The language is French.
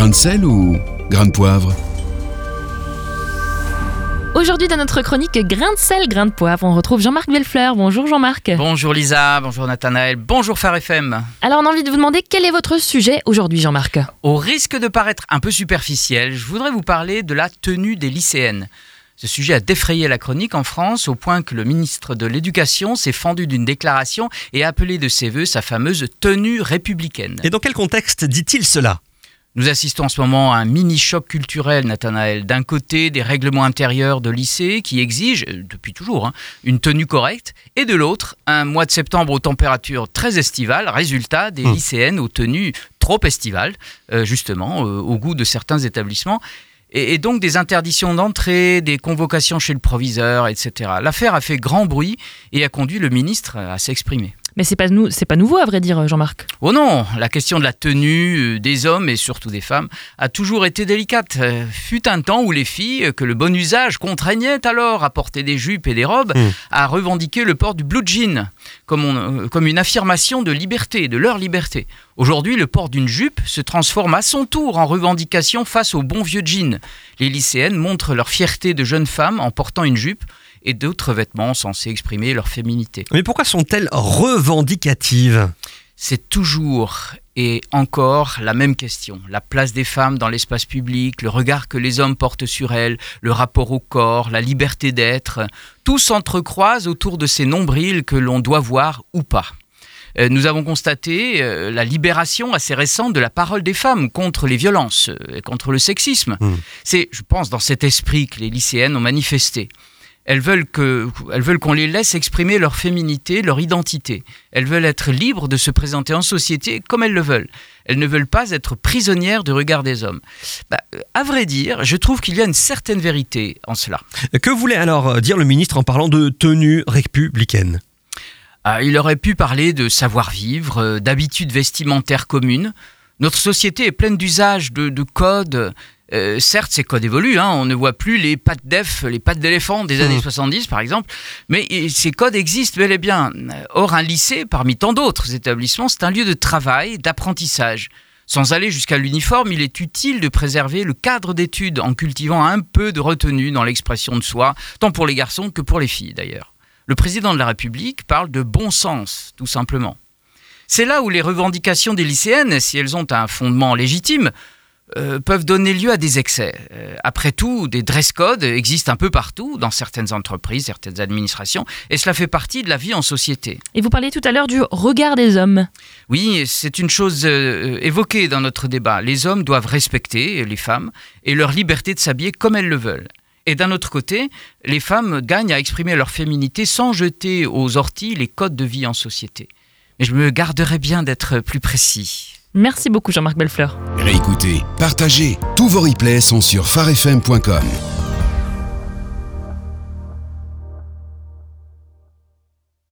Grain de sel ou grain de poivre Aujourd'hui, dans notre chronique Grain de sel, grain de poivre, on retrouve Jean-Marc Bellefleur. Bonjour Jean-Marc. Bonjour Lisa, bonjour Nathanaël, bonjour Phare FM. Alors, on a envie de vous demander quel est votre sujet aujourd'hui, Jean-Marc? Au risque de paraître un peu superficiel, je voudrais vous parler de la tenue des lycéennes. Ce sujet a défrayé la chronique en France au point que le ministre de l'Éducation s'est fendu d'une déclaration et a appelé de ses voeux sa fameuse tenue républicaine. Et dans quel contexte dit-il cela? Nous assistons en ce moment à un mini-choc culturel, Nathanaël. D'un côté, des règlements intérieurs de lycée qui exigent, euh, depuis toujours, hein, une tenue correcte, et de l'autre, un mois de septembre aux températures très estivales, résultat des Hmm. lycéennes aux tenues trop estivales, euh, justement, euh, au goût de certains établissements. Et, et donc des interdictions d'entrée, des convocations chez le proviseur, etc. L'affaire a fait grand bruit et a conduit le ministre à s'exprimer. Mais c'est pas, nou- pas nouveau, à vrai dire, Jean-Marc. Oh non, la question de la tenue euh, des hommes et surtout des femmes a toujours été délicate. Euh, Fut un temps où les filles, euh, que le bon usage contraignait alors à porter des jupes et des robes, à revendiquer le port du blue jean comme, on- euh, comme une affirmation de liberté, de leur liberté. Aujourd'hui, le port d'une jupe se transforme à son tour en revendication face au bon vieux jean. Les lycéennes montrent leur fierté de jeunes femmes en portant une jupe et d'autres vêtements censés exprimer leur féminité. Mais pourquoi sont-elles revendicatives? C'est toujours et encore la même question. La place des femmes dans l'espace public, le regard que les hommes portent sur elles, le rapport au corps, la liberté d'être, tout s'entrecroise autour de ces nombrils que l'on doit voir ou pas. Euh, Nous avons constaté euh, la libération assez récente de la parole des femmes contre les violences euh, et contre le sexisme. Mm. C'est, je pense, dans cet esprit que les lycéennes ont manifesté. Elles veulent que, elles veulent qu'on les laisse exprimer leur féminité, leur identité. Elles veulent être libres de se présenter en société comme elles le veulent. Elles ne veulent pas être prisonnières du regard des hommes. Bah, euh, à vrai dire, je trouve qu'il y a une certaine vérité en cela. Que voulait alors dire le ministre en parlant de tenue républicaine? Ah, il aurait pu parler de savoir-vivre, euh, d'habitudes vestimentaires communes. Notre société est pleine d'usages, de, de codes. Euh, certes, ces codes évoluent. hein, on ne voit plus les pattes d'œuf, les pattes d'éléphant des années 70, par exemple. Mais ces codes existent bel et bien. Or, un lycée, parmi tant d'autres établissements, c'est un lieu de travail, d'apprentissage. Sans aller jusqu'à l'uniforme, il est utile de préserver le cadre d'études en cultivant un peu de retenue dans l'expression de soi, tant pour les garçons que pour les filles d'ailleurs. Le président de la République parle de bon sens, tout simplement. C'est là où les revendications des lycéennes, si elles ont un fondement légitime, euh, peuvent donner lieu à des excès. Euh, après tout, des dress codes existent un peu partout, dans certaines entreprises, certaines administrations, et cela fait partie de la vie en société. Et vous parliez tout à l'heure du regard des hommes. Oui, c'est une chose euh, évoquée dans notre débat. Les hommes doivent respecter les femmes et leur liberté de s'habiller comme elles le veulent. Et d'un autre côté, les femmes gagnent à exprimer leur féminité sans jeter aux orties les codes de vie en société. Mais je me garderai bien d'être plus précis. Merci beaucoup, Jean-Marc Bellefleur. Réécoutez, partagez. Tous vos replays sont sur farfm.com.